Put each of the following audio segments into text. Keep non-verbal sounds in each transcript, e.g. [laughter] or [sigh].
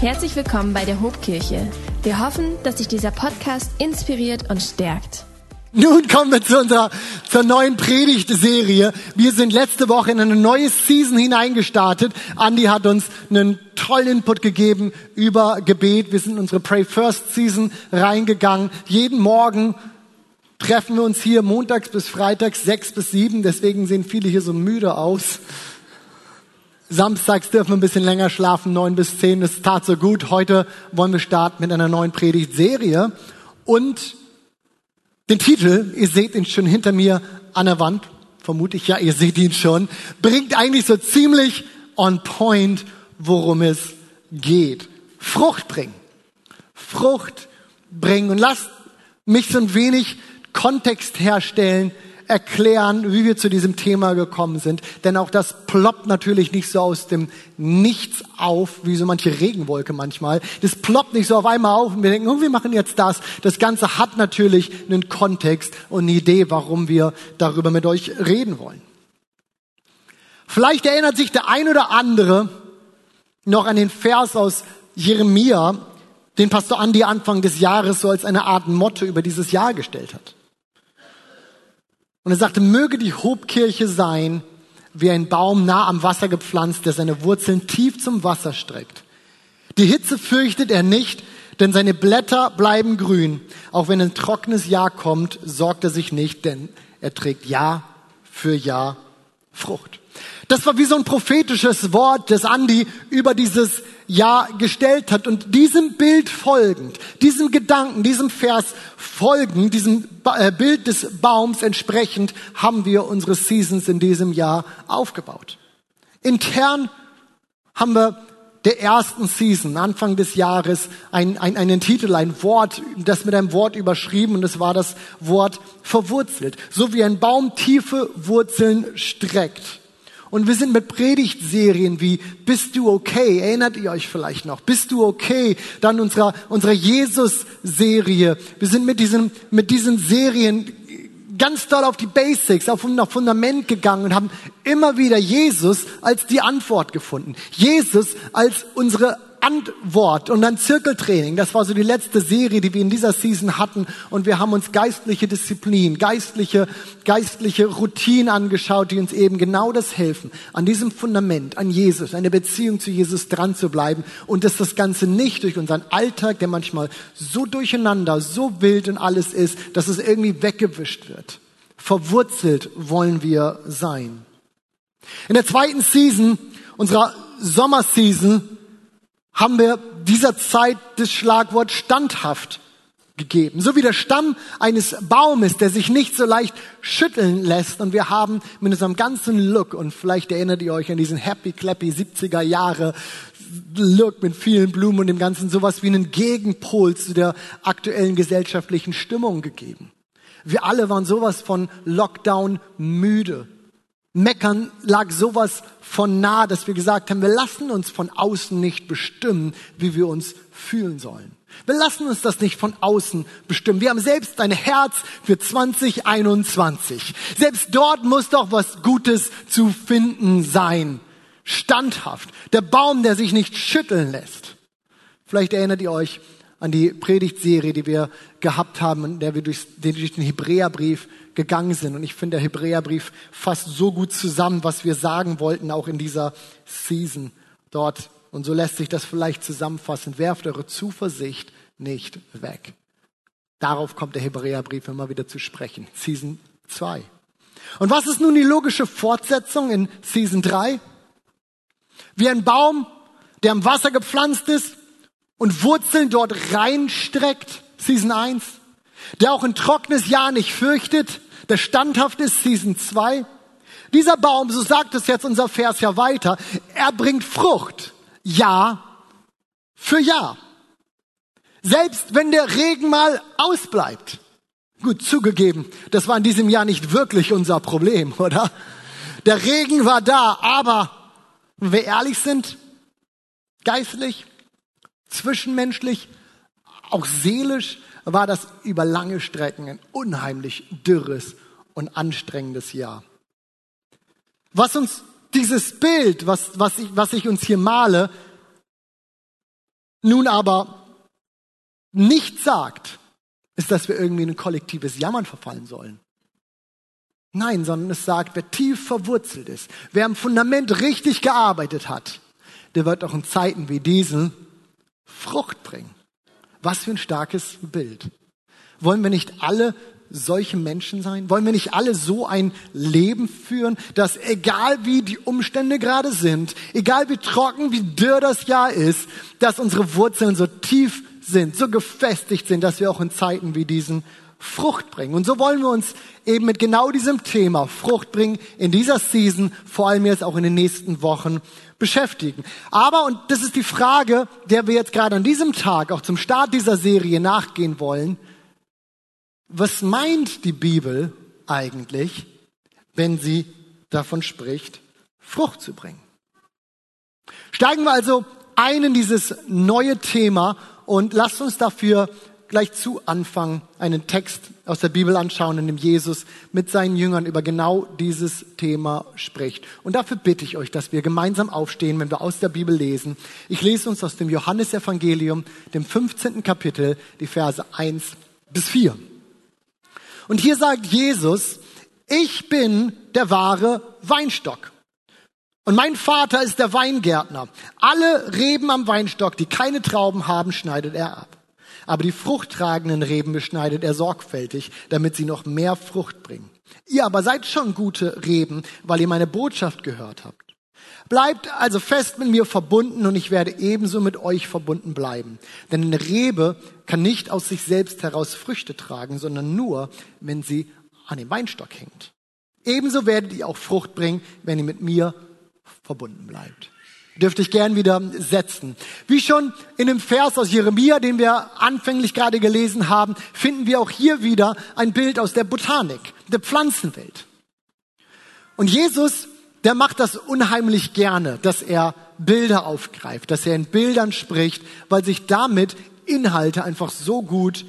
Herzlich willkommen bei der Hobkirche. Wir hoffen, dass dich dieser Podcast inspiriert und stärkt. Nun kommen wir zu unserer zur neuen Predigtserie. Wir sind letzte Woche in eine neue Season hineingestartet. Andy hat uns einen tollen Input gegeben über Gebet. Wir sind in unsere Pray First Season reingegangen. Jeden Morgen treffen wir uns hier montags bis freitags sechs bis sieben. Deswegen sehen viele hier so müde aus. Samstags dürfen wir ein bisschen länger schlafen, neun bis zehn. Das tat so gut. Heute wollen wir starten mit einer neuen Predigtserie. Und den Titel, ihr seht ihn schon hinter mir an der Wand, vermute ich ja, ihr seht ihn schon, bringt eigentlich so ziemlich on point, worum es geht. Frucht bringen. Frucht bringen. Und lasst mich so ein wenig Kontext herstellen, erklären, wie wir zu diesem Thema gekommen sind. Denn auch das ploppt natürlich nicht so aus dem Nichts auf, wie so manche Regenwolke manchmal. Das ploppt nicht so auf einmal auf und wir denken, oh, wir machen jetzt das. Das Ganze hat natürlich einen Kontext und eine Idee, warum wir darüber mit euch reden wollen. Vielleicht erinnert sich der ein oder andere noch an den Vers aus Jeremia, den Pastor Andi Anfang des Jahres so als eine Art Motto über dieses Jahr gestellt hat. Und er sagte, möge die Hobkirche sein wie ein Baum nah am Wasser gepflanzt, der seine Wurzeln tief zum Wasser streckt. Die Hitze fürchtet er nicht, denn seine Blätter bleiben grün. Auch wenn ein trockenes Jahr kommt, sorgt er sich nicht, denn er trägt Jahr für Jahr Frucht. Das war wie so ein prophetisches Wort, das Andi über dieses Jahr gestellt hat. Und diesem Bild folgend, diesem Gedanken, diesem Vers folgend, diesem äh, Bild des Baums entsprechend, haben wir unsere Seasons in diesem Jahr aufgebaut. Intern haben wir der ersten Season, Anfang des Jahres, ein, ein, einen Titel, ein Wort, das mit einem Wort überschrieben und es war das Wort verwurzelt. So wie ein Baum tiefe Wurzeln streckt. Und wir sind mit Predigtserien wie Bist du okay? Erinnert ihr euch vielleicht noch? Bist du okay? Dann unserer, unserer Jesus-Serie. Wir sind mit diesen, mit diesen Serien ganz doll auf die Basics, auf unser Fundament gegangen und haben immer wieder Jesus als die Antwort gefunden. Jesus als unsere Antwort und dann Zirkeltraining. Das war so die letzte Serie, die wir in dieser Season hatten. Und wir haben uns geistliche Disziplin, geistliche, geistliche Routinen angeschaut, die uns eben genau das helfen, an diesem Fundament, an Jesus, eine Beziehung zu Jesus dran zu bleiben und dass das Ganze nicht durch unseren Alltag, der manchmal so durcheinander, so wild und alles ist, dass es irgendwie weggewischt wird. Verwurzelt wollen wir sein. In der zweiten Season, unserer Sommerseason, haben wir dieser Zeit das Schlagwort standhaft gegeben. So wie der Stamm eines Baumes, der sich nicht so leicht schütteln lässt. Und wir haben mit unserem ganzen Look, und vielleicht erinnert ihr euch an diesen Happy Clappy 70er Jahre Look mit vielen Blumen und dem Ganzen, sowas wie einen Gegenpol zu der aktuellen gesellschaftlichen Stimmung gegeben. Wir alle waren sowas von Lockdown müde. Meckern lag sowas von nah, dass wir gesagt haben, wir lassen uns von außen nicht bestimmen, wie wir uns fühlen sollen. Wir lassen uns das nicht von außen bestimmen. Wir haben selbst ein Herz für 2021. Selbst dort muss doch was Gutes zu finden sein. Standhaft. Der Baum, der sich nicht schütteln lässt. Vielleicht erinnert ihr euch an die Predigtserie, die wir gehabt haben, in der wir durch den, Hebräerbrief gegangen sind. Und ich finde, der Hebräerbrief fasst so gut zusammen, was wir sagen wollten, auch in dieser Season dort. Und so lässt sich das vielleicht zusammenfassen. Werft eure Zuversicht nicht weg. Darauf kommt der Hebräerbrief immer wieder zu sprechen. Season 2. Und was ist nun die logische Fortsetzung in Season 3? Wie ein Baum, der am Wasser gepflanzt ist und Wurzeln dort reinstreckt. Season 1. Der auch ein trockenes Jahr nicht fürchtet, der standhaft ist, Season 2. Dieser Baum, so sagt es jetzt unser Vers ja weiter, er bringt Frucht, Jahr für Jahr. Selbst wenn der Regen mal ausbleibt. Gut zugegeben, das war in diesem Jahr nicht wirklich unser Problem, [laughs] oder? Der Regen war da, aber wenn wir ehrlich sind, geistlich, zwischenmenschlich, auch seelisch, war das über lange Strecken ein unheimlich dürres und anstrengendes Jahr. Was uns dieses Bild, was, was, ich, was ich uns hier male, nun aber nicht sagt, ist, dass wir irgendwie in ein kollektives Jammern verfallen sollen. Nein, sondern es sagt, wer tief verwurzelt ist, wer am Fundament richtig gearbeitet hat, der wird auch in Zeiten wie diesen Frucht bringen. Was für ein starkes Bild. Wollen wir nicht alle solche Menschen sein? Wollen wir nicht alle so ein Leben führen, dass egal wie die Umstände gerade sind, egal wie trocken, wie dürr das Jahr ist, dass unsere Wurzeln so tief sind, so gefestigt sind, dass wir auch in Zeiten wie diesen Frucht bringen. Und so wollen wir uns eben mit genau diesem Thema Frucht bringen in dieser Season, vor allem jetzt auch in den nächsten Wochen beschäftigen. Aber, und das ist die Frage, der wir jetzt gerade an diesem Tag, auch zum Start dieser Serie nachgehen wollen, was meint die Bibel eigentlich, wenn sie davon spricht, Frucht zu bringen? Steigen wir also ein in dieses neue Thema und lasst uns dafür gleich zu Anfang einen Text aus der Bibel anschauen, in dem Jesus mit seinen Jüngern über genau dieses Thema spricht. Und dafür bitte ich euch, dass wir gemeinsam aufstehen, wenn wir aus der Bibel lesen. Ich lese uns aus dem Johannesevangelium, dem 15. Kapitel, die Verse 1 bis 4. Und hier sagt Jesus, ich bin der wahre Weinstock. Und mein Vater ist der Weingärtner. Alle Reben am Weinstock, die keine Trauben haben, schneidet er ab aber die fruchttragenden Reben beschneidet er sorgfältig, damit sie noch mehr Frucht bringen. Ihr aber seid schon gute Reben, weil ihr meine Botschaft gehört habt. Bleibt also fest mit mir verbunden und ich werde ebenso mit euch verbunden bleiben. Denn eine Rebe kann nicht aus sich selbst heraus Früchte tragen, sondern nur, wenn sie an dem Weinstock hängt. Ebenso werdet ihr auch Frucht bringen, wenn ihr mit mir verbunden bleibt dürfte ich gern wieder setzen. Wie schon in dem Vers aus Jeremia, den wir anfänglich gerade gelesen haben, finden wir auch hier wieder ein Bild aus der Botanik, der Pflanzenwelt. Und Jesus, der macht das unheimlich gerne, dass er Bilder aufgreift, dass er in Bildern spricht, weil sich damit Inhalte einfach so gut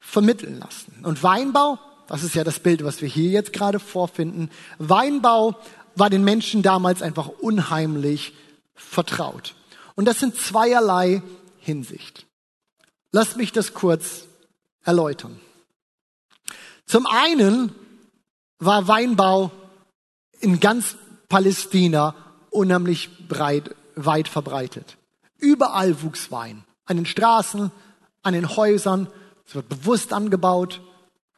vermitteln lassen. Und Weinbau, das ist ja das Bild, was wir hier jetzt gerade vorfinden, Weinbau war den Menschen damals einfach unheimlich vertraut. Und das sind zweierlei Hinsicht. Lass mich das kurz erläutern. Zum einen war Weinbau in ganz Palästina unheimlich breit, weit verbreitet. Überall wuchs Wein. An den Straßen, an den Häusern. Es wird bewusst angebaut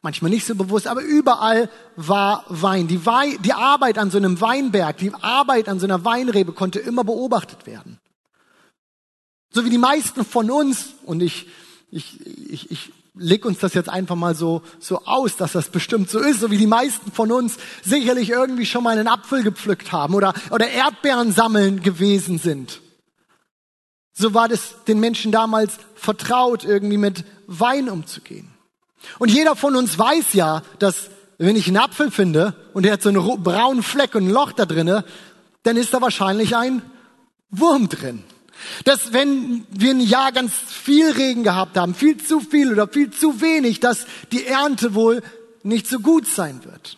manchmal nicht so bewusst, aber überall war Wein. Die, Wei die Arbeit an so einem Weinberg, die Arbeit an so einer Weinrebe konnte immer beobachtet werden. So wie die meisten von uns, und ich, ich, ich, ich leg uns das jetzt einfach mal so, so aus, dass das bestimmt so ist, so wie die meisten von uns sicherlich irgendwie schon mal einen Apfel gepflückt haben oder, oder Erdbeeren sammeln gewesen sind. So war das den Menschen damals vertraut, irgendwie mit Wein umzugehen. Und jeder von uns weiß ja, dass wenn ich einen Apfel finde und der hat so einen braunen Fleck und ein Loch da drinne, dann ist da wahrscheinlich ein Wurm drin. Dass wenn wir ein Jahr ganz viel Regen gehabt haben, viel zu viel oder viel zu wenig, dass die Ernte wohl nicht so gut sein wird.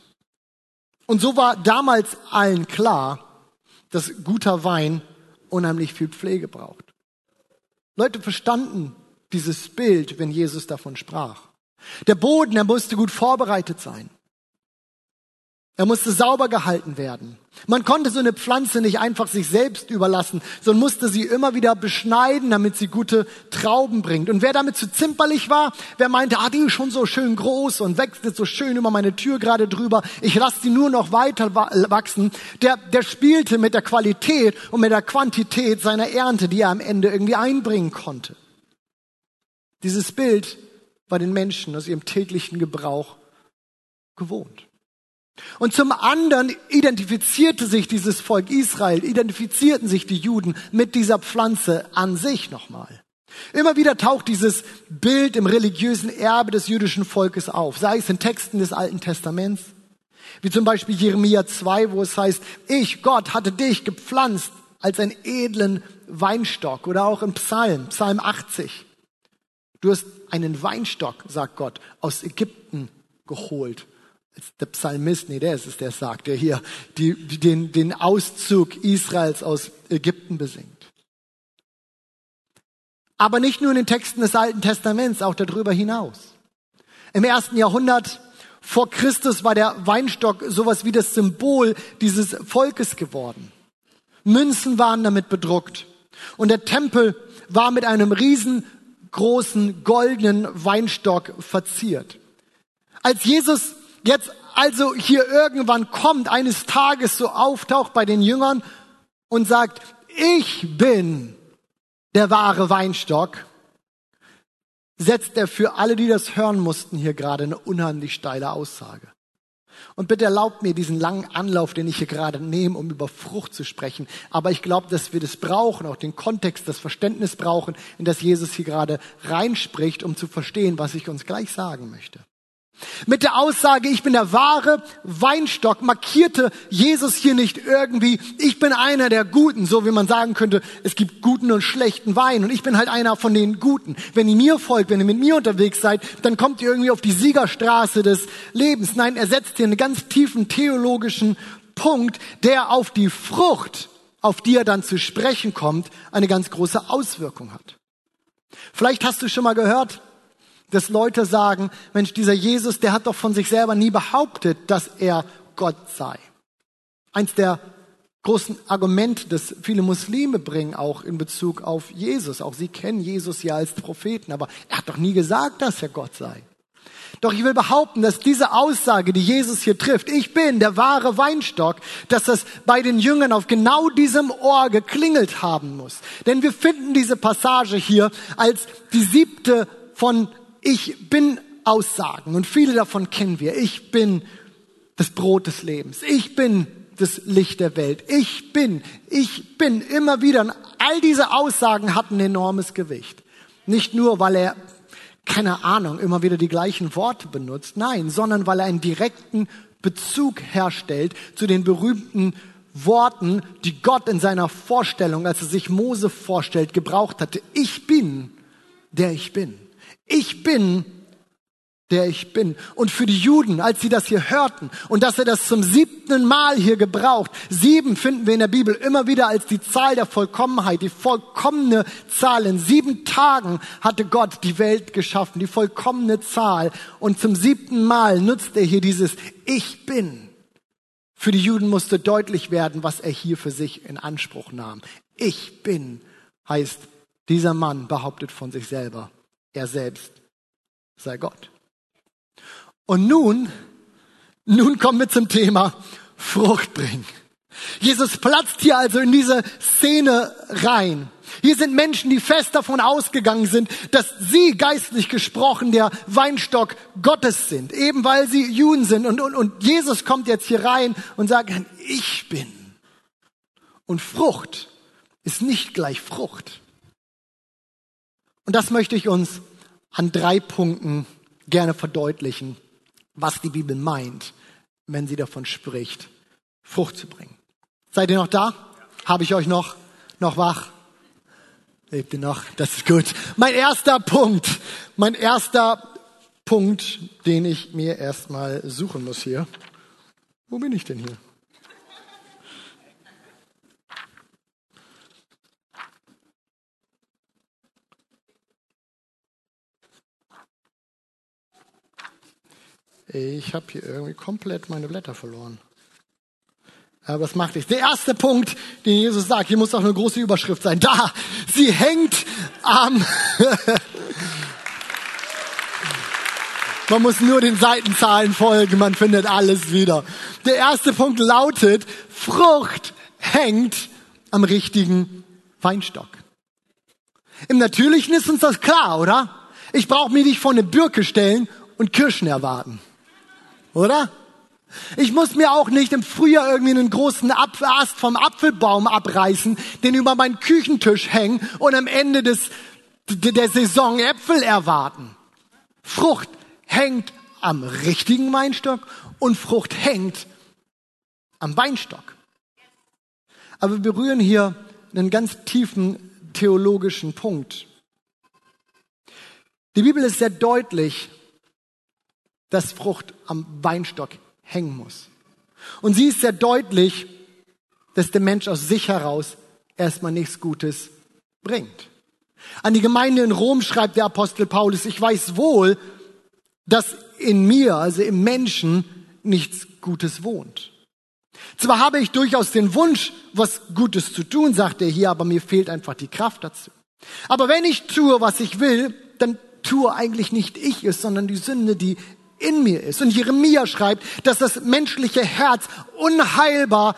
Und so war damals allen klar, dass guter Wein unheimlich viel Pflege braucht. Leute verstanden dieses Bild, wenn Jesus davon sprach. Der Boden, er musste gut vorbereitet sein. Er musste sauber gehalten werden. Man konnte so eine Pflanze nicht einfach sich selbst überlassen, sondern musste sie immer wieder beschneiden, damit sie gute Trauben bringt. Und wer damit zu zimperlich war, wer meinte, ah, die ist schon so schön groß und wächst jetzt so schön über meine Tür gerade drüber, ich lasse sie nur noch weiter wachsen, der, der spielte mit der Qualität und mit der Quantität seiner Ernte, die er am Ende irgendwie einbringen konnte. Dieses Bild bei den Menschen aus ihrem täglichen Gebrauch gewohnt. Und zum anderen identifizierte sich dieses Volk Israel, identifizierten sich die Juden mit dieser Pflanze an sich nochmal. Immer wieder taucht dieses Bild im religiösen Erbe des jüdischen Volkes auf, sei es in Texten des Alten Testaments, wie zum Beispiel Jeremia 2, wo es heißt, ich, Gott, hatte dich gepflanzt als einen edlen Weinstock oder auch im Psalm, Psalm 80. Du hast einen Weinstock, sagt Gott, aus Ägypten geholt. Der Psalmist, nee, der ist es, der sagt, der hier die, den, den Auszug Israels aus Ägypten besingt. Aber nicht nur in den Texten des Alten Testaments, auch darüber hinaus. Im ersten Jahrhundert vor Christus war der Weinstock sowas wie das Symbol dieses Volkes geworden. Münzen waren damit bedruckt. Und der Tempel war mit einem riesengroßen goldenen Weinstock verziert. Als Jesus jetzt also hier irgendwann kommt, eines Tages so auftaucht bei den Jüngern und sagt, ich bin der wahre Weinstock, setzt er für alle, die das hören mussten, hier gerade eine unheimlich steile Aussage. Und bitte erlaubt mir diesen langen Anlauf, den ich hier gerade nehme, um über Frucht zu sprechen. Aber ich glaube, dass wir das brauchen, auch den Kontext, das Verständnis brauchen, in das Jesus hier gerade reinspricht, um zu verstehen, was ich uns gleich sagen möchte. Mit der Aussage, ich bin der wahre Weinstock, markierte Jesus hier nicht irgendwie, ich bin einer der Guten, so wie man sagen könnte, es gibt guten und schlechten Wein und ich bin halt einer von den Guten. Wenn ihr mir folgt, wenn ihr mit mir unterwegs seid, dann kommt ihr irgendwie auf die Siegerstraße des Lebens. Nein, er setzt hier einen ganz tiefen theologischen Punkt, der auf die Frucht, auf die er dann zu sprechen kommt, eine ganz große Auswirkung hat. Vielleicht hast du schon mal gehört, dass Leute sagen, Mensch, dieser Jesus, der hat doch von sich selber nie behauptet, dass er Gott sei. Eins der großen Argumente, das viele Muslime bringen, auch in Bezug auf Jesus. Auch sie kennen Jesus ja als Propheten, aber er hat doch nie gesagt, dass er Gott sei. Doch ich will behaupten, dass diese Aussage, die Jesus hier trifft, ich bin der wahre Weinstock, dass das bei den Jüngern auf genau diesem Ohr geklingelt haben muss. Denn wir finden diese Passage hier als die siebte von ich bin Aussagen und viele davon kennen wir. Ich bin das Brot des Lebens. Ich bin das Licht der Welt. Ich bin, ich bin immer wieder. Und all diese Aussagen hatten enormes Gewicht. Nicht nur, weil er, keine Ahnung, immer wieder die gleichen Worte benutzt. Nein, sondern weil er einen direkten Bezug herstellt zu den berühmten Worten, die Gott in seiner Vorstellung, als er sich Mose vorstellt, gebraucht hatte. Ich bin, der ich bin. Ich bin, der ich bin. Und für die Juden, als sie das hier hörten und dass er das zum siebten Mal hier gebraucht, sieben finden wir in der Bibel immer wieder als die Zahl der Vollkommenheit, die vollkommene Zahl. In sieben Tagen hatte Gott die Welt geschaffen, die vollkommene Zahl. Und zum siebten Mal nutzt er hier dieses Ich bin. Für die Juden musste deutlich werden, was er hier für sich in Anspruch nahm. Ich bin heißt, dieser Mann behauptet von sich selber, er selbst sei Gott. Und nun, nun kommen wir zum Thema Frucht bringen. Jesus platzt hier also in diese Szene rein. Hier sind Menschen, die fest davon ausgegangen sind, dass sie geistlich gesprochen der Weinstock Gottes sind, eben weil sie Juden sind. Und, und, und Jesus kommt jetzt hier rein und sagt, ich bin. Und Frucht ist nicht gleich Frucht. Und das möchte ich uns an drei Punkten gerne verdeutlichen, was die Bibel meint, wenn sie davon spricht, Frucht zu bringen. Seid ihr noch da? Habe ich euch noch, noch wach? Lebt ihr noch? Das ist gut. Mein erster Punkt, mein erster Punkt, den ich mir erstmal suchen muss hier. Wo bin ich denn hier? Ich habe hier irgendwie komplett meine Blätter verloren. Aber das macht nichts. Der erste Punkt, den Jesus sagt, hier muss auch eine große Überschrift sein. Da, sie hängt am... [laughs] man muss nur den Seitenzahlen folgen, man findet alles wieder. Der erste Punkt lautet, Frucht hängt am richtigen Weinstock. Im Natürlichen ist uns das klar, oder? Ich brauche mich nicht vor eine Birke stellen und Kirschen erwarten. Oder? Ich muss mir auch nicht im Frühjahr irgendwie einen großen Ast vom Apfelbaum abreißen, den über meinen Küchentisch hängen und am Ende des, der Saison Äpfel erwarten. Frucht hängt am richtigen Weinstock und Frucht hängt am Weinstock. Aber wir berühren hier einen ganz tiefen theologischen Punkt. Die Bibel ist sehr deutlich, dass Frucht am Weinstock hängen muss. Und sie ist sehr deutlich, dass der Mensch aus sich heraus erstmal nichts Gutes bringt. An die Gemeinde in Rom schreibt der Apostel Paulus, ich weiß wohl, dass in mir, also im Menschen, nichts Gutes wohnt. Zwar habe ich durchaus den Wunsch, was Gutes zu tun, sagt er hier, aber mir fehlt einfach die Kraft dazu. Aber wenn ich tue, was ich will, dann tue eigentlich nicht ich es, sondern die Sünde, die in mir ist. Und Jeremia schreibt, dass das menschliche Herz unheilbar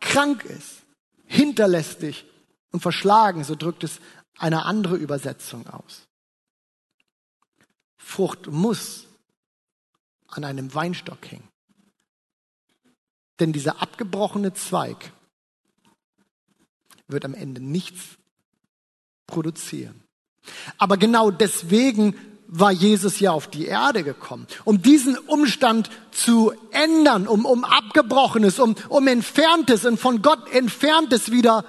krank ist, hinterlästig und verschlagen, so drückt es eine andere Übersetzung aus. Frucht muss an einem Weinstock hängen. Denn dieser abgebrochene Zweig wird am Ende nichts produzieren. Aber genau deswegen war Jesus ja auf die Erde gekommen, um diesen Umstand zu ändern, um, um Abgebrochenes, um, um Entferntes und von Gott Entferntes wieder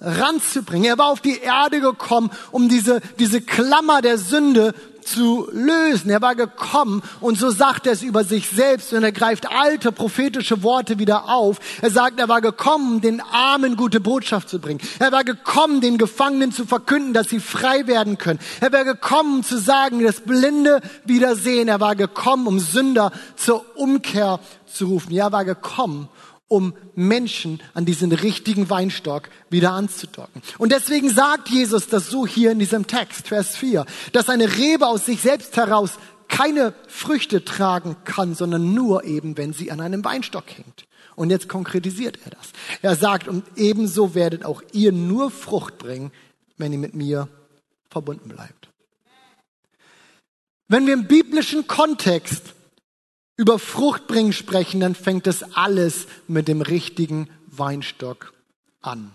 ranzubringen. Er war auf die Erde gekommen, um diese, diese Klammer der Sünde zu lösen. Er war gekommen und so sagt er es über sich selbst und er greift alte prophetische Worte wieder auf. Er sagt, er war gekommen, den Armen gute Botschaft zu bringen. Er war gekommen, den Gefangenen zu verkünden, dass sie frei werden können. Er war gekommen, zu sagen, dass Blinde wieder sehen. Er war gekommen, um Sünder zur Umkehr zu rufen. Ja, er war gekommen, um Menschen an diesen richtigen Weinstock wieder anzudocken. Und deswegen sagt Jesus das so hier in diesem Text, Vers 4, dass eine Rebe aus sich selbst heraus keine Früchte tragen kann, sondern nur eben, wenn sie an einem Weinstock hängt. Und jetzt konkretisiert er das. Er sagt, und ebenso werdet auch ihr nur Frucht bringen, wenn ihr mit mir verbunden bleibt. Wenn wir im biblischen Kontext über Fruchtbringen sprechen, dann fängt es alles mit dem richtigen Weinstock an.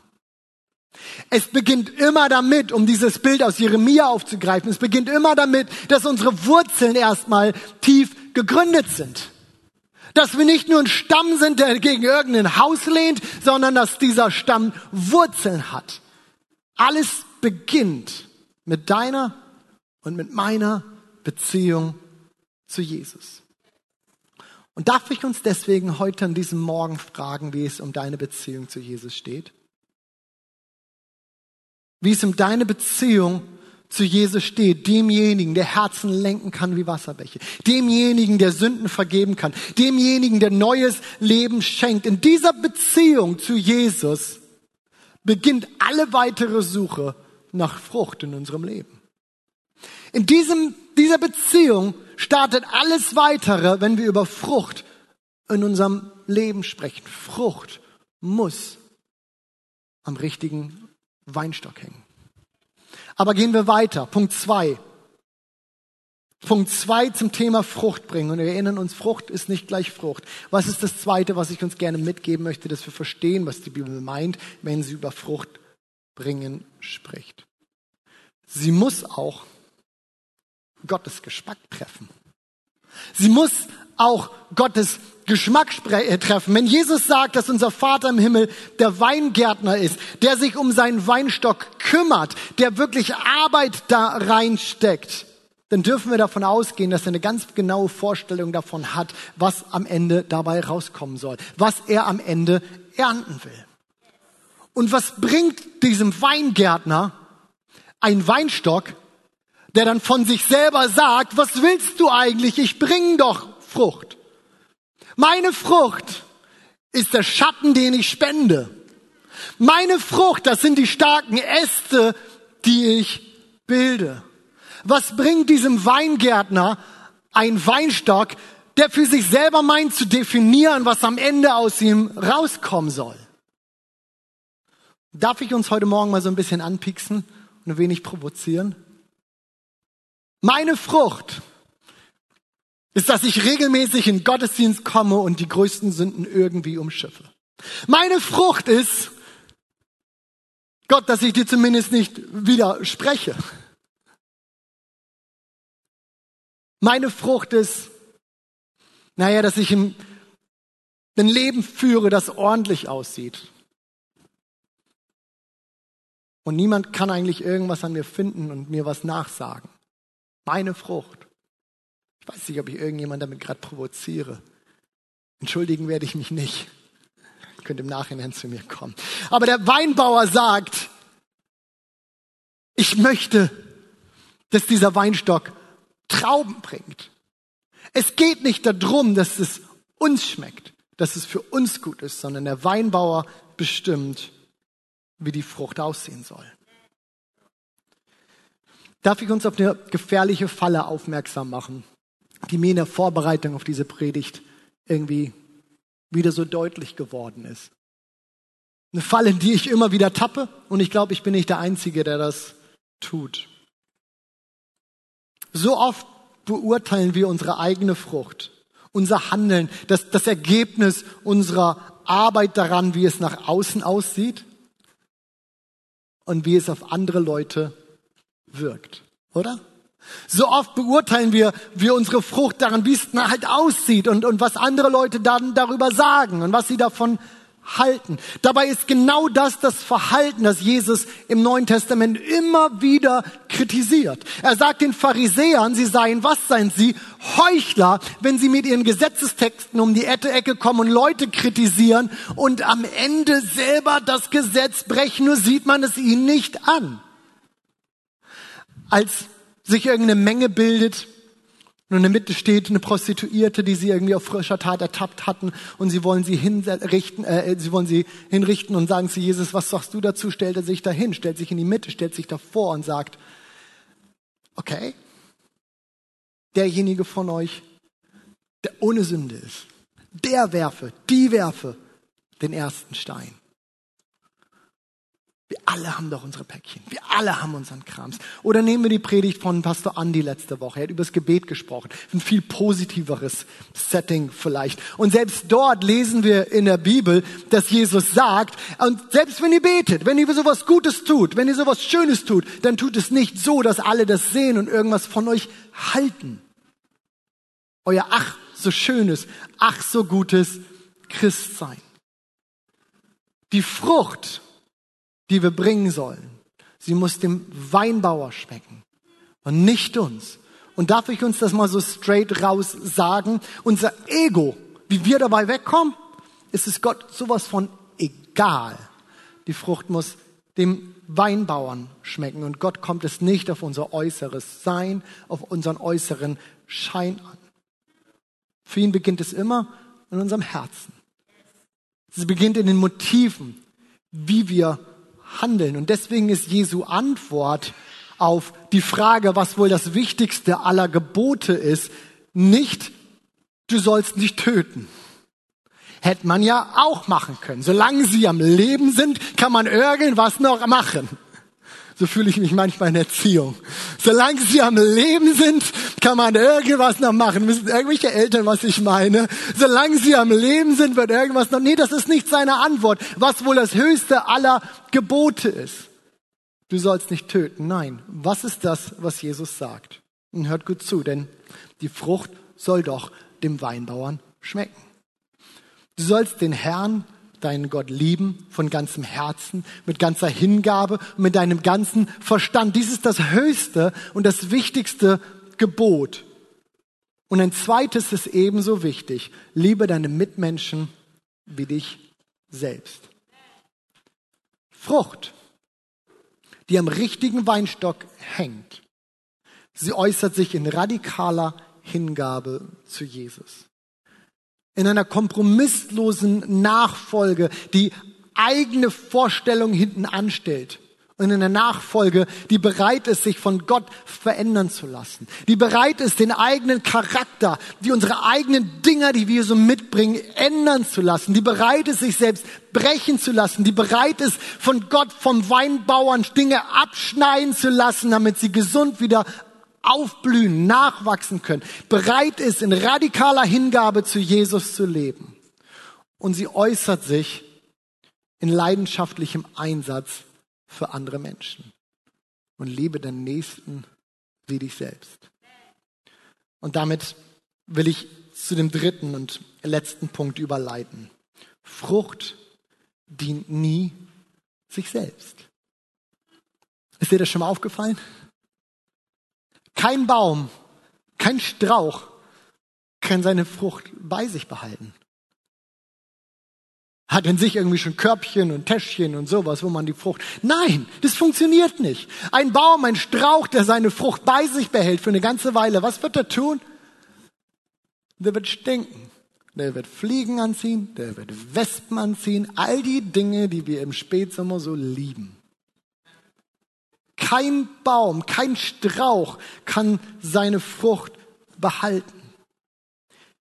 Es beginnt immer damit, um dieses Bild aus Jeremia aufzugreifen, es beginnt immer damit, dass unsere Wurzeln erstmal tief gegründet sind. Dass wir nicht nur ein Stamm sind, der gegen irgendein Haus lehnt, sondern dass dieser Stamm Wurzeln hat. Alles beginnt mit deiner und mit meiner Beziehung zu Jesus. Und darf ich uns deswegen heute an diesem Morgen fragen, wie es um deine Beziehung zu Jesus steht? Wie es um deine Beziehung zu Jesus steht, demjenigen, der Herzen lenken kann wie Wasserbäche, demjenigen, der Sünden vergeben kann, demjenigen, der neues Leben schenkt. In dieser Beziehung zu Jesus beginnt alle weitere Suche nach Frucht in unserem Leben. In diesem, dieser Beziehung startet alles weitere, wenn wir über Frucht in unserem Leben sprechen. Frucht muss am richtigen Weinstock hängen. Aber gehen wir weiter. Punkt zwei. Punkt zwei zum Thema Frucht bringen. Und wir erinnern uns, Frucht ist nicht gleich Frucht. Was ist das zweite, was ich uns gerne mitgeben möchte, dass wir verstehen, was die Bibel meint, wenn sie über Frucht bringen spricht? Sie muss auch Gottes Geschmack treffen. Sie muss auch Gottes Geschmack äh, treffen. Wenn Jesus sagt, dass unser Vater im Himmel der Weingärtner ist, der sich um seinen Weinstock kümmert, der wirklich Arbeit da reinsteckt, dann dürfen wir davon ausgehen, dass er eine ganz genaue Vorstellung davon hat, was am Ende dabei rauskommen soll, was er am Ende ernten will. Und was bringt diesem Weingärtner ein Weinstock, der dann von sich selber sagt, was willst du eigentlich? Ich bring doch Frucht. Meine Frucht ist der Schatten, den ich spende. Meine Frucht, das sind die starken Äste, die ich bilde. Was bringt diesem Weingärtner ein Weinstock, der für sich selber meint zu definieren, was am Ende aus ihm rauskommen soll? Darf ich uns heute Morgen mal so ein bisschen anpieksen und ein wenig provozieren? Meine Frucht ist, dass ich regelmäßig in Gottesdienst komme und die größten Sünden irgendwie umschiffe. Meine Frucht ist, Gott, dass ich dir zumindest nicht widerspreche. Meine Frucht ist, naja, dass ich ein Leben führe, das ordentlich aussieht. Und niemand kann eigentlich irgendwas an mir finden und mir was nachsagen. Meine Frucht. Ich weiß nicht, ob ich irgendjemand damit gerade provoziere. Entschuldigen werde ich mich nicht. Ich könnte im Nachhinein zu mir kommen. Aber der Weinbauer sagt, Ich möchte, dass dieser Weinstock Trauben bringt. Es geht nicht darum, dass es uns schmeckt, dass es für uns gut ist, sondern der Weinbauer bestimmt, wie die Frucht aussehen soll. Darf ich uns auf eine gefährliche Falle aufmerksam machen, die mir in der Vorbereitung auf diese Predigt irgendwie wieder so deutlich geworden ist. Eine Falle, in die ich immer wieder tappe und ich glaube, ich bin nicht der Einzige, der das tut. So oft beurteilen wir unsere eigene Frucht, unser Handeln, das, das Ergebnis unserer Arbeit daran, wie es nach außen aussieht und wie es auf andere Leute wirkt, oder? So oft beurteilen wir, wir unsere Frucht daran, wie es halt aussieht und, und was andere Leute dann darüber sagen und was sie davon halten. Dabei ist genau das das Verhalten, das Jesus im Neuen Testament immer wieder kritisiert. Er sagt den Pharisäern, sie seien, was seien sie? Heuchler, wenn sie mit ihren Gesetzestexten um die Ecke kommen und Leute kritisieren und am Ende selber das Gesetz brechen, nur sieht man es ihnen nicht an. Als sich irgendeine Menge bildet, und in der Mitte steht eine Prostituierte, die sie irgendwie auf frischer Tat ertappt hatten und sie wollen sie hinrichten, äh, sie wollen sie hinrichten und sagen zu Jesus, was sagst du dazu? Stellt er sich dahin, stellt sich in die Mitte, stellt sich davor und sagt, okay, derjenige von euch, der ohne Sünde ist, der werfe, die werfe den ersten Stein. Wir alle haben doch unsere Päckchen. Wir alle haben unseren Krams. Oder nehmen wir die Predigt von Pastor Andy letzte Woche. Er hat über das Gebet gesprochen. Ein viel positiveres Setting vielleicht. Und selbst dort lesen wir in der Bibel, dass Jesus sagt, und selbst wenn ihr betet, wenn ihr sowas Gutes tut, wenn ihr sowas Schönes tut, dann tut es nicht so, dass alle das sehen und irgendwas von euch halten. Euer ach so schönes, ach so gutes Christsein. Die Frucht die wir bringen sollen. Sie muss dem Weinbauer schmecken und nicht uns. Und darf ich uns das mal so straight raus sagen? Unser Ego, wie wir dabei wegkommen, ist es Gott sowas von egal. Die Frucht muss dem Weinbauern schmecken und Gott kommt es nicht auf unser äußeres Sein, auf unseren äußeren Schein an. Für ihn beginnt es immer in unserem Herzen. Es beginnt in den Motiven, wie wir handeln. Und deswegen ist Jesu Antwort auf die Frage, was wohl das wichtigste aller Gebote ist, nicht, du sollst nicht töten. Hätte man ja auch machen können. Solange sie am Leben sind, kann man irgendwas noch machen. So fühle ich mich manchmal in Erziehung. Solange sie am Leben sind, kann man irgendwas noch machen. Wissen irgendwelche Eltern, was ich meine? Solange sie am Leben sind, wird irgendwas noch. Nee, das ist nicht seine Antwort. Was wohl das höchste aller Gebote ist. Du sollst nicht töten. Nein. Was ist das, was Jesus sagt? Und hört gut zu, denn die Frucht soll doch dem Weinbauern schmecken. Du sollst den Herrn deinen Gott lieben von ganzem Herzen, mit ganzer Hingabe und mit deinem ganzen Verstand. Dies ist das höchste und das wichtigste Gebot. Und ein zweites ist ebenso wichtig. Liebe deine Mitmenschen wie dich selbst. Frucht, die am richtigen Weinstock hängt, sie äußert sich in radikaler Hingabe zu Jesus in einer kompromisslosen Nachfolge, die eigene Vorstellung hinten anstellt. Und in einer Nachfolge, die bereit ist, sich von Gott verändern zu lassen. Die bereit ist, den eigenen Charakter, die unsere eigenen Dinger, die wir so mitbringen, ändern zu lassen. Die bereit ist, sich selbst brechen zu lassen. Die bereit ist, von Gott, vom Weinbauern Dinge abschneiden zu lassen, damit sie gesund wieder aufblühen, nachwachsen können, bereit ist, in radikaler Hingabe zu Jesus zu leben. Und sie äußert sich in leidenschaftlichem Einsatz für andere Menschen. Und liebe den Nächsten wie dich selbst. Und damit will ich zu dem dritten und letzten Punkt überleiten. Frucht dient nie sich selbst. Ist dir das schon mal aufgefallen? Kein Baum, kein Strauch kann seine Frucht bei sich behalten. hat in sich irgendwie schon Körbchen und Täschchen und sowas, wo man die Frucht. Nein, das funktioniert nicht. Ein Baum, ein Strauch, der seine Frucht bei sich behält für eine ganze Weile, was wird er tun? Der wird stinken. Der wird Fliegen anziehen, der wird Wespen anziehen, all die Dinge, die wir im Spätsommer so lieben. Kein Baum, kein Strauch kann seine Frucht behalten.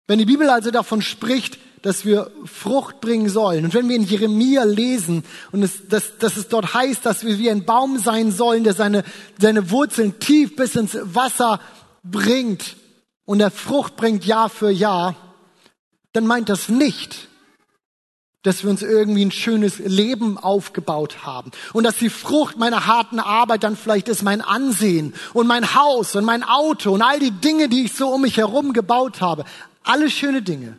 Wenn die Bibel also davon spricht, dass wir Frucht bringen sollen. Und wenn wir in Jeremia lesen und es, dass, dass es dort heißt, dass wir wie ein Baum sein sollen, der seine, seine Wurzeln tief bis ins Wasser bringt und der Frucht bringt Jahr für Jahr, dann meint das nicht, dass wir uns irgendwie ein schönes Leben aufgebaut haben und dass die Frucht meiner harten Arbeit dann vielleicht ist mein Ansehen und mein Haus und mein Auto und all die Dinge, die ich so um mich herum gebaut habe. Alle schöne Dinge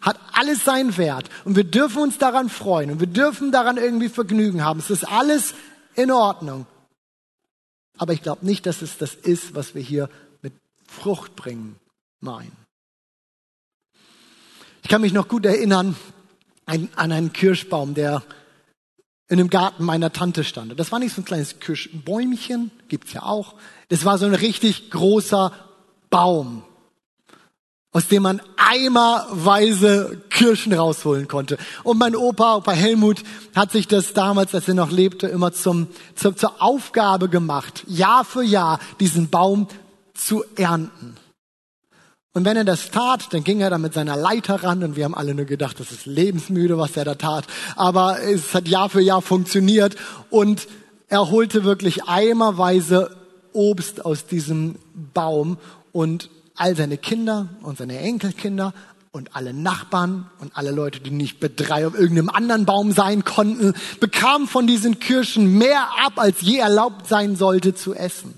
hat alles seinen Wert und wir dürfen uns daran freuen und wir dürfen daran irgendwie Vergnügen haben. Es ist alles in Ordnung. Aber ich glaube nicht, dass es das ist, was wir hier mit Frucht bringen meinen. Ich kann mich noch gut erinnern an einen Kirschbaum, der in einem Garten meiner Tante stand. Das war nicht so ein kleines Kirschbäumchen, gibt's ja auch. Das war so ein richtig großer Baum aus dem man eimerweise Kirschen rausholen konnte. Und mein Opa, Opa Helmut, hat sich das damals, als er noch lebte, immer zum, zum, zur Aufgabe gemacht, Jahr für Jahr diesen Baum zu ernten. Und wenn er das tat, dann ging er da mit seiner Leiter ran und wir haben alle nur gedacht, das ist lebensmüde, was er da tat. Aber es hat Jahr für Jahr funktioniert und er holte wirklich eimerweise Obst aus diesem Baum und all seine Kinder und seine Enkelkinder und alle Nachbarn und alle Leute, die nicht bei drei auf irgendeinem anderen Baum sein konnten, bekamen von diesen Kirschen mehr ab, als je erlaubt sein sollte zu essen.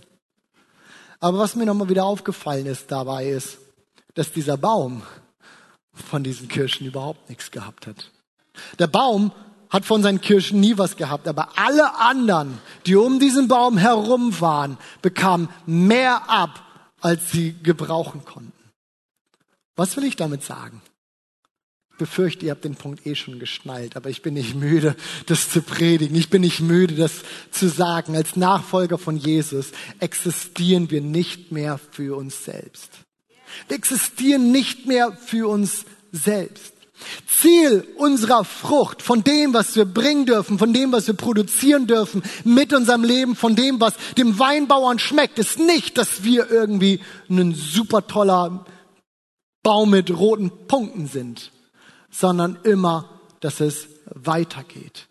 Aber was mir nochmal wieder aufgefallen ist dabei ist, dass dieser Baum von diesen Kirschen überhaupt nichts gehabt hat. Der Baum hat von seinen Kirschen nie was gehabt, aber alle anderen, die um diesen Baum herum waren, bekamen mehr ab, als sie gebrauchen konnten. Was will ich damit sagen? Ich befürchte, ihr habt den Punkt eh schon geschnallt, aber ich bin nicht müde, das zu predigen. Ich bin nicht müde, das zu sagen. Als Nachfolger von Jesus existieren wir nicht mehr für uns selbst. Wir existieren nicht mehr für uns selbst. Ziel unserer Frucht, von dem, was wir bringen dürfen, von dem, was wir produzieren dürfen, mit unserem Leben, von dem, was dem Weinbauern schmeckt, ist nicht, dass wir irgendwie ein super toller Baum mit roten Punkten sind, sondern immer, dass es weitergeht.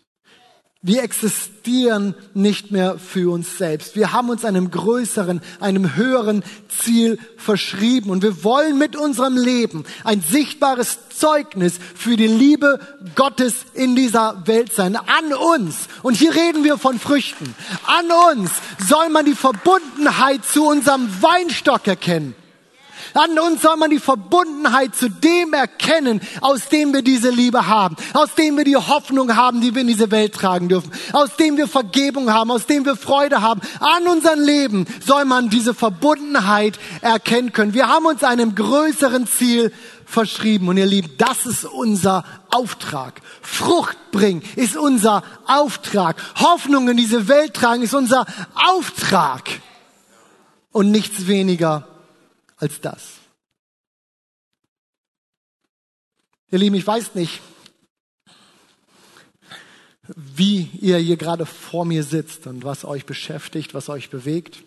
Wir existieren nicht mehr für uns selbst. Wir haben uns einem größeren, einem höheren Ziel verschrieben und wir wollen mit unserem Leben ein sichtbares Zeugnis für die Liebe Gottes in dieser Welt sein. An uns, und hier reden wir von Früchten, an uns soll man die Verbundenheit zu unserem Weinstock erkennen. An uns soll man die Verbundenheit zu dem erkennen, aus dem wir diese Liebe haben, aus dem wir die Hoffnung haben, die wir in diese Welt tragen dürfen, aus dem wir Vergebung haben, aus dem wir Freude haben. An unserem Leben soll man diese Verbundenheit erkennen können. Wir haben uns einem größeren Ziel verschrieben. Und ihr Lieben, das ist unser Auftrag. Frucht bringen ist unser Auftrag. Hoffnung in diese Welt tragen ist unser Auftrag. Und nichts weniger als das. Ihr Lieben, ich weiß nicht, wie ihr hier gerade vor mir sitzt und was euch beschäftigt, was euch bewegt.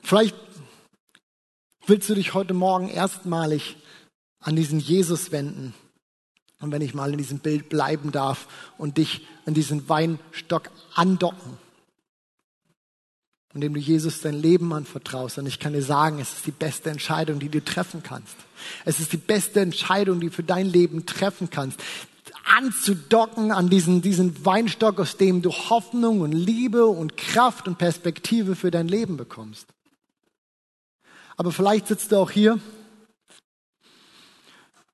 Vielleicht willst du dich heute Morgen erstmalig an diesen Jesus wenden. Und wenn ich mal in diesem Bild bleiben darf und dich an diesen Weinstock andocken indem du Jesus dein Leben anvertraust. Und ich kann dir sagen, es ist die beste Entscheidung, die du treffen kannst. Es ist die beste Entscheidung, die du für dein Leben treffen kannst. Anzudocken an diesen, diesen Weinstock, aus dem du Hoffnung und Liebe und Kraft und Perspektive für dein Leben bekommst. Aber vielleicht sitzt du auch hier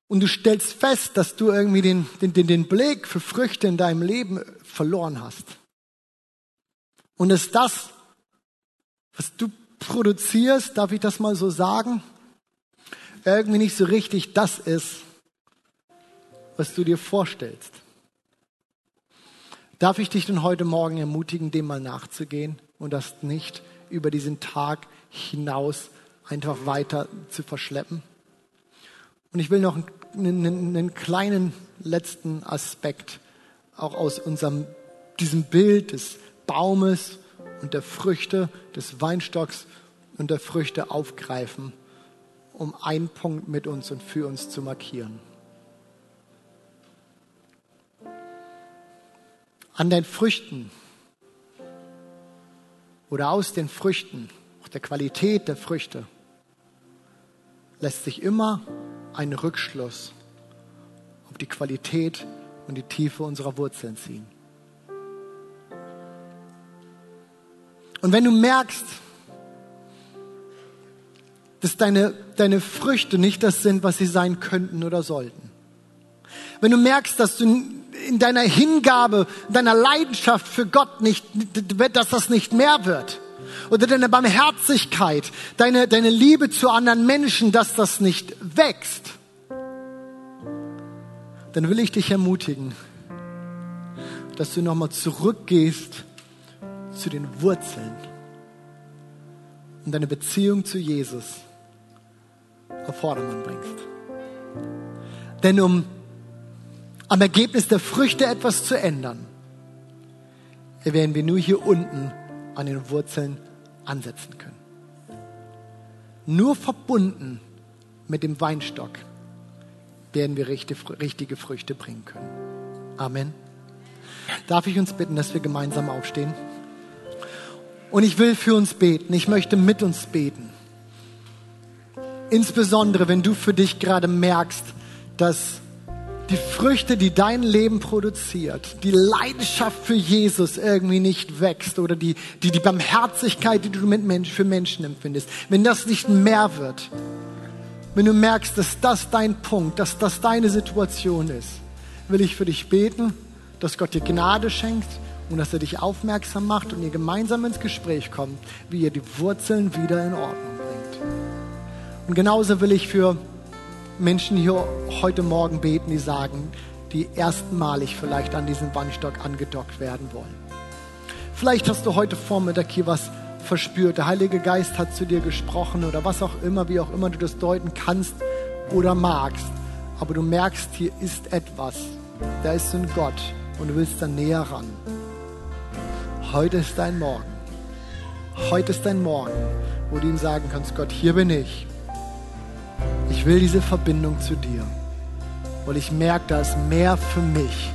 und du stellst fest, dass du irgendwie den, den, den, den Blick für Früchte in deinem Leben verloren hast. Und es das was du produzierst, darf ich das mal so sagen, irgendwie nicht so richtig das ist, was du dir vorstellst. Darf ich dich denn heute Morgen ermutigen, dem mal nachzugehen und das nicht über diesen Tag hinaus einfach weiter zu verschleppen? Und ich will noch einen, einen kleinen letzten Aspekt auch aus unserem, diesem Bild des Baumes und der Früchte, des Weinstocks und der Früchte aufgreifen, um einen Punkt mit uns und für uns zu markieren. An den Früchten oder aus den Früchten, auch der Qualität der Früchte, lässt sich immer ein Rückschluss auf die Qualität und die Tiefe unserer Wurzeln ziehen. Und wenn du merkst, dass deine, deine Früchte nicht das sind, was sie sein könnten oder sollten, wenn du merkst, dass du in deiner Hingabe, in deiner Leidenschaft für Gott nicht, dass das nicht mehr wird, oder deine Barmherzigkeit, deine, deine Liebe zu anderen Menschen, dass das nicht wächst, dann will ich dich ermutigen, dass du nochmal zurückgehst zu den Wurzeln und deine Beziehung zu Jesus auf Vordermann bringst. Denn um am Ergebnis der Früchte etwas zu ändern, werden wir nur hier unten an den Wurzeln ansetzen können. Nur verbunden mit dem Weinstock werden wir richtige Früchte bringen können. Amen. Darf ich uns bitten, dass wir gemeinsam aufstehen? Und ich will für uns beten. Ich möchte mit uns beten. Insbesondere, wenn du für dich gerade merkst, dass die Früchte, die dein Leben produziert, die Leidenschaft für Jesus irgendwie nicht wächst oder die, die, die Barmherzigkeit, die du mit Mensch, für Menschen empfindest, wenn das nicht mehr wird, wenn du merkst, dass das dein Punkt, dass das deine Situation ist, will ich für dich beten, dass Gott dir Gnade schenkt und dass er dich aufmerksam macht und ihr gemeinsam ins Gespräch kommt, wie ihr die Wurzeln wieder in Ordnung bringt. Und genauso will ich für Menschen hier heute Morgen beten, die sagen, die erstmalig vielleicht an diesen Wandstock angedockt werden wollen. Vielleicht hast du heute Vormittag hier was verspürt. Der Heilige Geist hat zu dir gesprochen oder was auch immer, wie auch immer du das deuten kannst oder magst. Aber du merkst, hier ist etwas. Da ist ein Gott und du willst da näher ran. Heute ist dein Morgen. Heute ist dein Morgen, wo du ihm sagen kannst, Gott, hier bin ich. Ich will diese Verbindung zu dir, weil ich merke, da ist mehr für mich,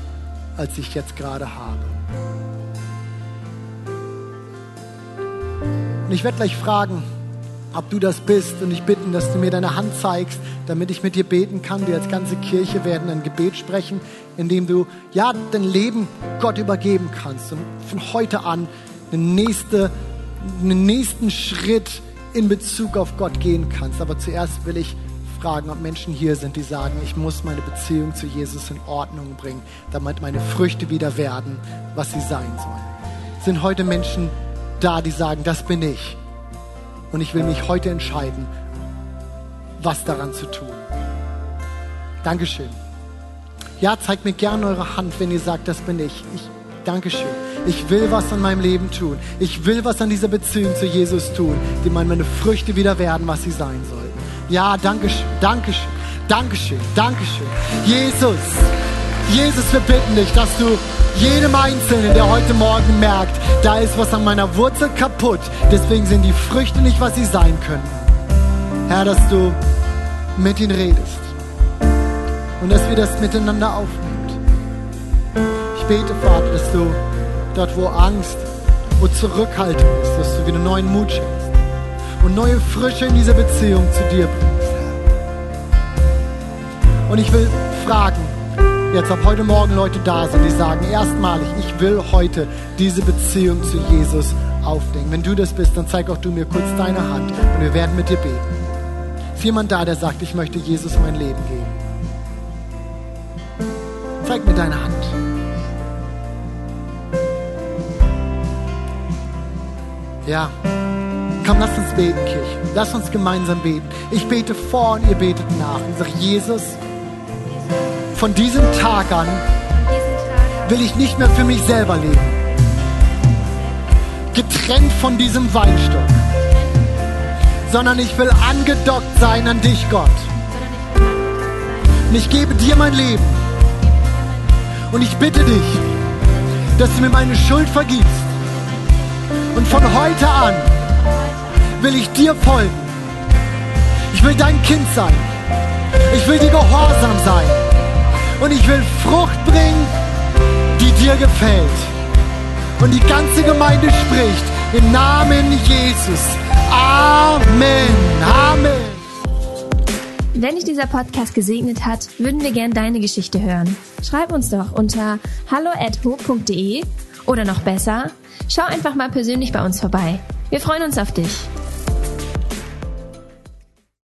als ich jetzt gerade habe. Und ich werde gleich fragen, ob du das bist und ich bitten, dass du mir deine Hand zeigst, damit ich mit dir beten kann. Wir als ganze Kirche werden ein Gebet sprechen, in dem du ja dein Leben Gott übergeben kannst und von heute an den, nächste, einen nächsten Schritt in Bezug auf Gott gehen kannst. Aber zuerst will ich fragen, ob Menschen hier sind, die sagen, ich muss meine Beziehung zu Jesus in Ordnung bringen, damit meine Früchte wieder werden, was sie sein sollen. Sind heute Menschen da, die sagen, das bin ich. Und ich will mich heute entscheiden, was daran zu tun. Dankeschön. Ja, zeigt mir gerne eure Hand, wenn ihr sagt, das bin ich. ich Dankeschön. Ich will was an meinem Leben tun. Ich will was an dieser Beziehung zu Jesus tun, die meine Früchte wieder werden, was sie sein sollen. Ja, Dankeschön, Dankeschön, Dankeschön, Dankeschön. Jesus, Jesus, wir bitten dich, dass du jedem Einzelnen, der heute Morgen merkt, da ist was an meiner Wurzel kaputt, deswegen sind die Früchte nicht, was sie sein können. Herr, dass du mit ihnen redest und dass wir das miteinander aufnehmen. Ich bete, Vater, dass du dort, wo Angst, wo Zurückhaltung ist, dass du wieder neuen Mut schenkst und neue Frische in diese Beziehung zu dir bringst. Und ich will jetzt ab heute Morgen Leute da sind, die sagen, erstmalig, ich will heute diese Beziehung zu Jesus aufnehmen. Wenn du das bist, dann zeig auch du mir kurz deine Hand und wir werden mit dir beten. Ist jemand da, der sagt, ich möchte Jesus mein Leben geben? Zeig mir deine Hand. Ja. Komm, lass uns beten, Kirche. Lass uns gemeinsam beten. Ich bete vor und ihr betet nach. Ich sage, Jesus, von diesem Tag an will ich nicht mehr für mich selber leben. Getrennt von diesem Weinstock. Sondern ich will angedockt sein an dich, Gott. Und ich gebe dir mein Leben. Und ich bitte dich, dass du mir meine Schuld vergibst. Und von heute an will ich dir folgen. Ich will dein Kind sein. Ich will dir gehorsam sein. Und ich will Frucht bringen, die dir gefällt. Und die ganze Gemeinde spricht im Namen Jesus. Amen. Amen. Wenn dich dieser Podcast gesegnet hat, würden wir gern deine Geschichte hören. Schreib uns doch unter hallo@ho.de oder noch besser, schau einfach mal persönlich bei uns vorbei. Wir freuen uns auf dich.